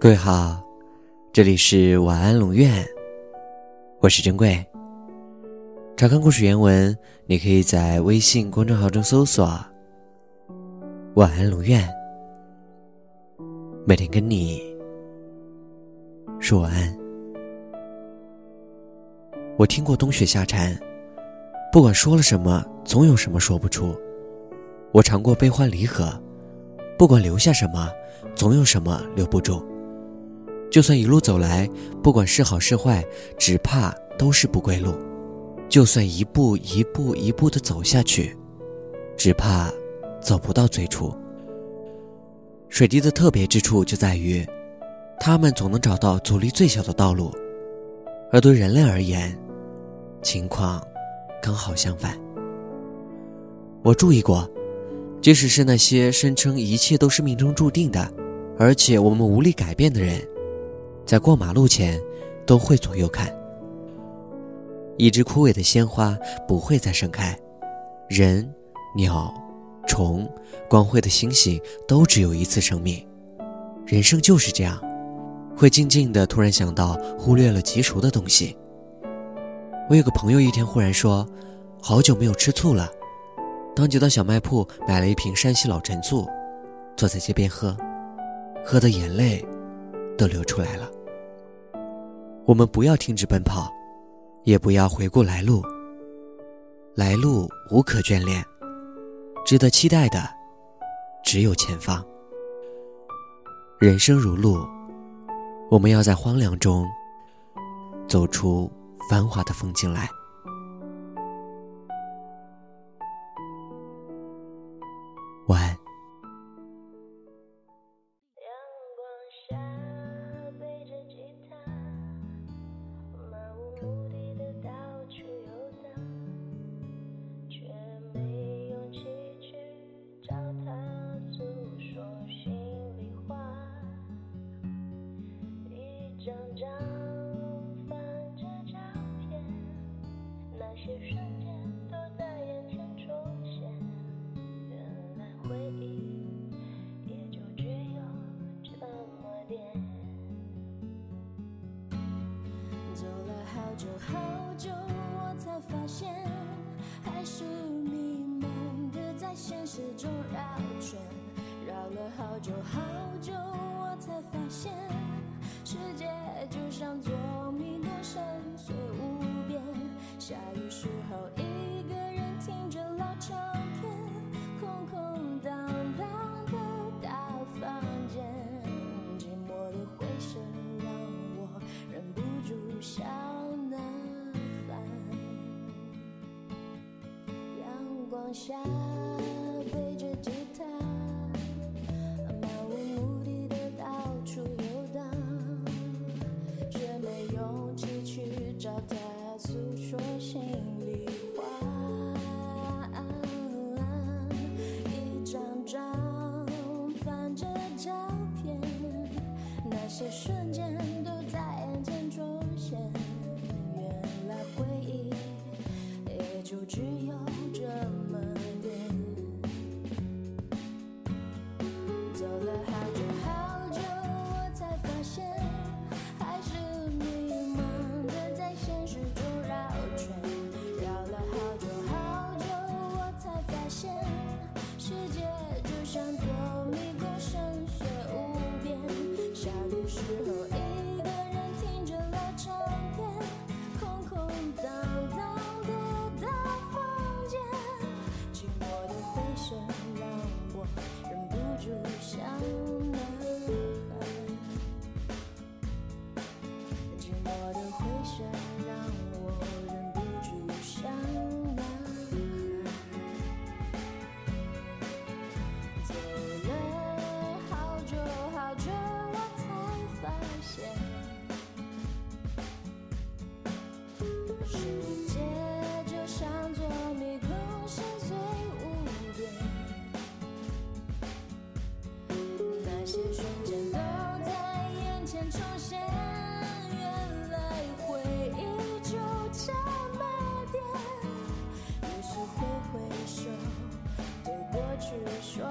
各位好，这里是晚安龙院，我是珍贵。查看故事原文，你可以在微信公众号中搜索“晚安龙院”，每天跟你说晚安。我听过冬雪夏蝉，不管说了什么，总有什么说不出。我尝过悲欢离合，不管留下什么，总有什么留不住。就算一路走来，不管是好是坏，只怕都是不归路；就算一步一步一步的走下去，只怕走不到最初。水滴的特别之处就在于，它们总能找到阻力最小的道路，而对人类而言，情况刚好相反。我注意过，即使是那些声称一切都是命中注定的，而且我们无力改变的人。在过马路前，都会左右看。一只枯萎的鲜花不会再盛开，人、鸟、虫、光辉的星星都只有一次生命。人生就是这样，会静静的突然想到，忽略了极熟的东西。我有个朋友一天忽然说，好久没有吃醋了，当即到小卖铺买了一瓶山西老陈醋，坐在街边喝，喝的眼泪都流出来了。我们不要停止奔跑，也不要回顾来路。来路无可眷恋，值得期待的只有前方。人生如路，我们要在荒凉中走出繁华的风景来。晚安。张张翻着照片，那些瞬间都在眼前重现，原来回忆也就只有这么点。走了好久好久，我才发现，还是迷茫的在现实中绕圈。绕了好久好阳光下，背着吉他，漫无目的的到处游荡，却没勇气去找他。诉说心里话，一张张翻着照片，那些瞬间都在眼前重现。原来回忆也就只的你说